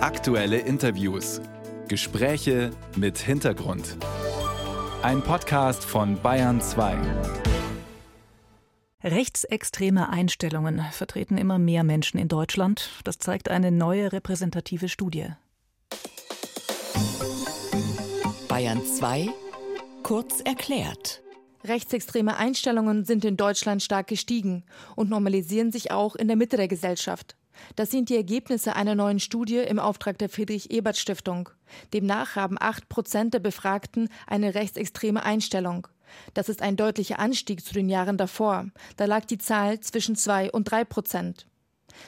Aktuelle Interviews. Gespräche mit Hintergrund. Ein Podcast von Bayern 2. Rechtsextreme Einstellungen vertreten immer mehr Menschen in Deutschland. Das zeigt eine neue repräsentative Studie. Bayern 2 kurz erklärt. Rechtsextreme Einstellungen sind in Deutschland stark gestiegen und normalisieren sich auch in der Mitte der Gesellschaft. Das sind die Ergebnisse einer neuen Studie im Auftrag der Friedrich-Ebert-Stiftung. Demnach haben acht Prozent der Befragten eine rechtsextreme Einstellung. Das ist ein deutlicher Anstieg zu den Jahren davor. Da lag die Zahl zwischen zwei und drei Prozent.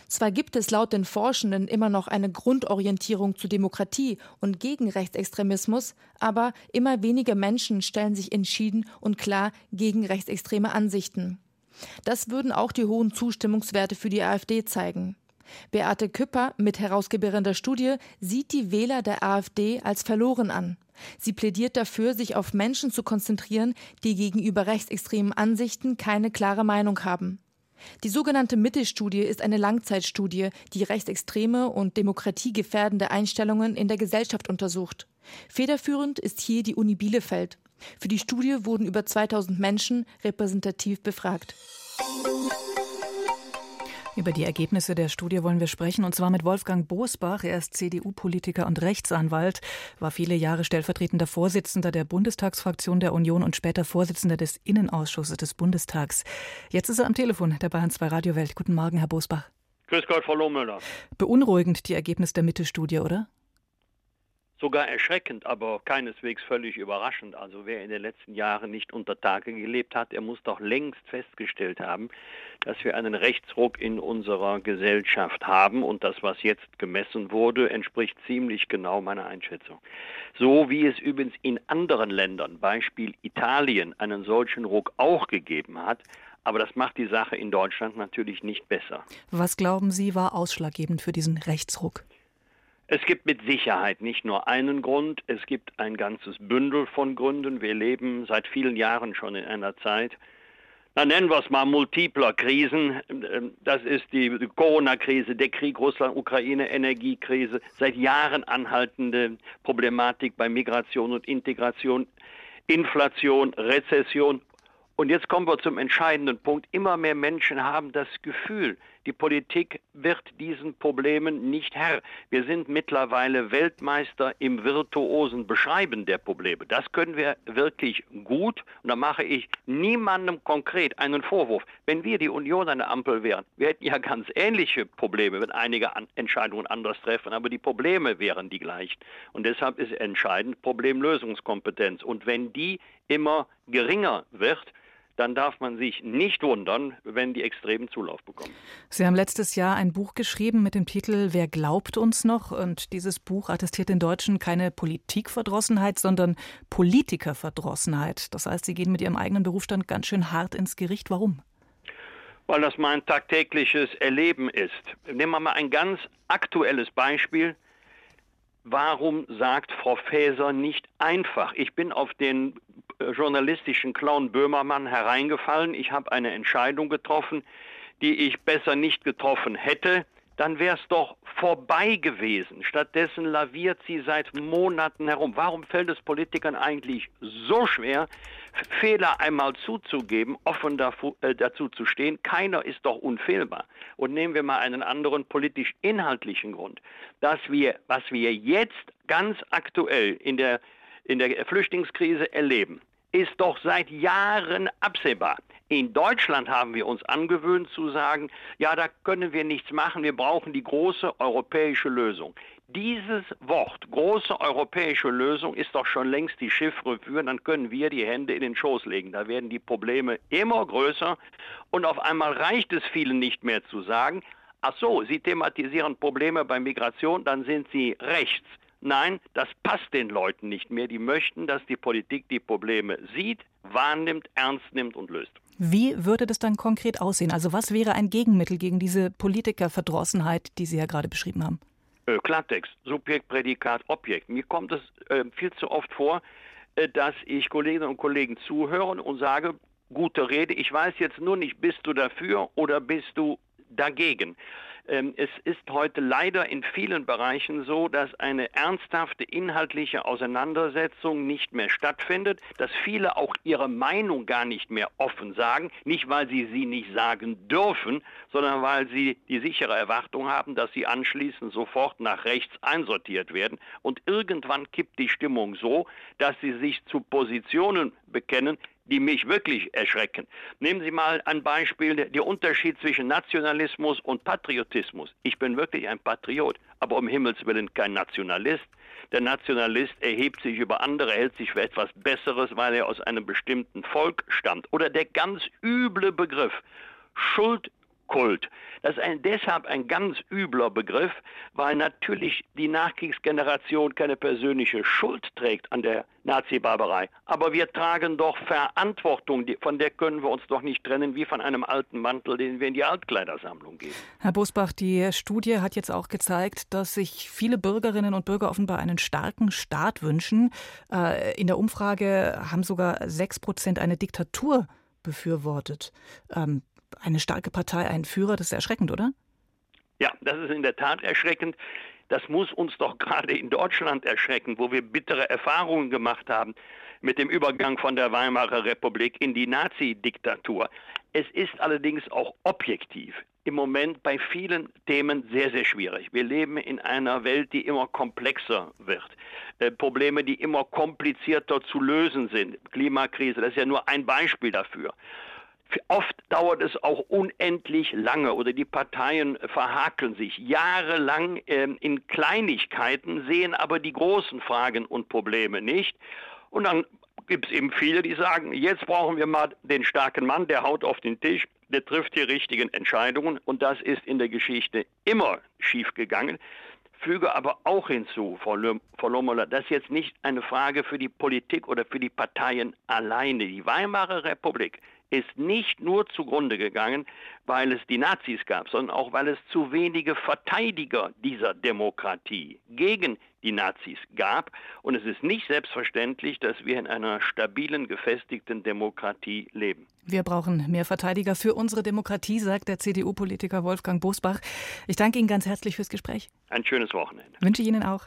Zwar gibt es laut den Forschenden immer noch eine Grundorientierung zu Demokratie und gegen Rechtsextremismus, aber immer weniger Menschen stellen sich entschieden und klar gegen rechtsextreme Ansichten. Das würden auch die hohen Zustimmungswerte für die AfD zeigen. Beate Küpper, Mitherausgeberin der Studie, sieht die Wähler der AfD als verloren an. Sie plädiert dafür, sich auf Menschen zu konzentrieren, die gegenüber rechtsextremen Ansichten keine klare Meinung haben. Die sogenannte Mittelstudie ist eine Langzeitstudie, die rechtsextreme und demokratiegefährdende Einstellungen in der Gesellschaft untersucht. Federführend ist hier die Uni Bielefeld. Für die Studie wurden über 2000 Menschen repräsentativ befragt. Über die Ergebnisse der Studie wollen wir sprechen, und zwar mit Wolfgang Bosbach. Er ist CDU-Politiker und Rechtsanwalt, war viele Jahre stellvertretender Vorsitzender der Bundestagsfraktion der Union und später Vorsitzender des Innenausschusses des Bundestags. Jetzt ist er am Telefon der Bayern 2 Radiowelt. Guten Morgen, Herr Bosbach. Grüß Gott, Frau Lohmüller. Beunruhigend die Ergebnisse der Mitte-Studie, oder? Sogar erschreckend, aber keineswegs völlig überraschend. Also wer in den letzten Jahren nicht unter Tage gelebt hat, der muss doch längst festgestellt haben, dass wir einen Rechtsruck in unserer Gesellschaft haben und das, was jetzt gemessen wurde, entspricht ziemlich genau meiner Einschätzung. So wie es übrigens in anderen Ländern, Beispiel Italien, einen solchen Ruck auch gegeben hat, aber das macht die Sache in Deutschland natürlich nicht besser. Was glauben Sie war ausschlaggebend für diesen Rechtsruck? Es gibt mit Sicherheit nicht nur einen Grund, es gibt ein ganzes Bündel von Gründen. Wir leben seit vielen Jahren schon in einer Zeit, na nennen wir es mal multipler Krisen. Das ist die Corona-Krise, der Krieg Russland-Ukraine, Energiekrise, seit Jahren anhaltende Problematik bei Migration und Integration, Inflation, Rezession und jetzt kommen wir zum entscheidenden Punkt. Immer mehr Menschen haben das Gefühl, die Politik wird diesen Problemen nicht Herr. Wir sind mittlerweile Weltmeister im virtuosen Beschreiben der Probleme. Das können wir wirklich gut. Und da mache ich niemandem konkret einen Vorwurf. Wenn wir die Union eine Ampel wären, wir hätten ja ganz ähnliche Probleme, wenn einige Entscheidungen anders treffen. Aber die Probleme wären die gleichen. Und deshalb ist entscheidend Problemlösungskompetenz. Und wenn die immer geringer wird, dann darf man sich nicht wundern, wenn die extremen Zulauf bekommen. Sie haben letztes Jahr ein Buch geschrieben mit dem Titel Wer glaubt uns noch? Und dieses Buch attestiert den Deutschen keine Politikverdrossenheit, sondern Politikerverdrossenheit. Das heißt, Sie gehen mit Ihrem eigenen Berufsstand ganz schön hart ins Gericht. Warum? Weil das mein tagtägliches Erleben ist. Nehmen wir mal ein ganz aktuelles Beispiel. Warum sagt Frau Faeser nicht einfach? Ich bin auf den äh, journalistischen Clown Böhmermann hereingefallen. Ich habe eine Entscheidung getroffen, die ich besser nicht getroffen hätte. Dann wäre es doch vorbei gewesen. Stattdessen laviert sie seit Monaten herum. Warum fällt es Politikern eigentlich so schwer, Fehler einmal zuzugeben, offen äh, dazu zu stehen? Keiner ist doch unfehlbar. Und nehmen wir mal einen anderen politisch-inhaltlichen Grund, dass wir, was wir jetzt ganz aktuell in der in der Flüchtlingskrise erleben, ist doch seit Jahren absehbar. In Deutschland haben wir uns angewöhnt zu sagen, ja, da können wir nichts machen, wir brauchen die große europäische Lösung. Dieses Wort, große europäische Lösung, ist doch schon längst die Chiffre für, dann können wir die Hände in den Schoß legen. Da werden die Probleme immer größer und auf einmal reicht es vielen nicht mehr zu sagen, ach so, Sie thematisieren Probleme bei Migration, dann sind Sie rechts. Nein, das passt den Leuten nicht mehr. Die möchten, dass die Politik die Probleme sieht, wahrnimmt, ernst nimmt und löst. Wie würde das dann konkret aussehen? Also was wäre ein Gegenmittel gegen diese Politikerverdrossenheit, die Sie ja gerade beschrieben haben? Äh, Klartext, Subjekt, Prädikat, Objekt. Mir kommt es äh, viel zu oft vor, äh, dass ich Kolleginnen und Kollegen zuhöre und sage, gute Rede, ich weiß jetzt nur nicht, bist du dafür oder bist du dagegen? Ähm, es ist heute leider in vielen Bereichen so, dass eine ernsthafte inhaltliche Auseinandersetzung nicht mehr stattfindet, dass viele auch ihre Meinung gar nicht mehr offen sagen, nicht weil sie sie nicht sagen dürfen, sondern weil sie die sichere Erwartung haben, dass sie anschließend sofort nach rechts einsortiert werden. Und irgendwann kippt die Stimmung so, dass sie sich zu Positionen bekennen, die mich wirklich erschrecken. Nehmen Sie mal ein Beispiel, der Unterschied zwischen Nationalismus und Patriotismus. Ich bin wirklich ein Patriot, aber um Himmels willen kein Nationalist. Der Nationalist erhebt sich über andere, hält sich für etwas Besseres, weil er aus einem bestimmten Volk stammt. Oder der ganz üble Begriff Schuld Kult. Das ist ein, deshalb ein ganz übler Begriff, weil natürlich die Nachkriegsgeneration keine persönliche Schuld trägt an der Nazi-Barbarei. Aber wir tragen doch Verantwortung, von der können wir uns doch nicht trennen, wie von einem alten Mantel, den wir in die Altkleidersammlung geben. Herr Bosbach, die Studie hat jetzt auch gezeigt, dass sich viele Bürgerinnen und Bürger offenbar einen starken Staat wünschen. Äh, in der Umfrage haben sogar sechs Prozent eine Diktatur befürwortet. Ähm, eine starke Partei einen Führer, das ist erschreckend, oder? Ja, das ist in der Tat erschreckend. Das muss uns doch gerade in Deutschland erschrecken, wo wir bittere Erfahrungen gemacht haben mit dem Übergang von der Weimarer Republik in die Nazi-Diktatur. Es ist allerdings auch objektiv im Moment bei vielen Themen sehr, sehr schwierig. Wir leben in einer Welt, die immer komplexer wird. Äh, Probleme, die immer komplizierter zu lösen sind. Klimakrise, das ist ja nur ein Beispiel dafür. Oft dauert es auch unendlich lange oder die Parteien verhakeln sich jahrelang äh, in Kleinigkeiten, sehen aber die großen Fragen und Probleme nicht. Und dann gibt es eben viele, die sagen, jetzt brauchen wir mal den starken Mann, der haut auf den Tisch, der trifft die richtigen Entscheidungen. Und das ist in der Geschichte immer schiefgegangen. Füge aber auch hinzu, Frau, Lommola, das ist jetzt nicht eine Frage für die Politik oder für die Parteien alleine. Die Weimarer Republik ist nicht nur zugrunde gegangen, weil es die Nazis gab, sondern auch weil es zu wenige Verteidiger dieser Demokratie gegen die Nazis gab. Und es ist nicht selbstverständlich, dass wir in einer stabilen, gefestigten Demokratie leben. Wir brauchen mehr Verteidiger für unsere Demokratie, sagt der CDU-Politiker Wolfgang Bosbach. Ich danke Ihnen ganz herzlich fürs Gespräch. Ein schönes Wochenende. Wünsche ich Ihnen auch.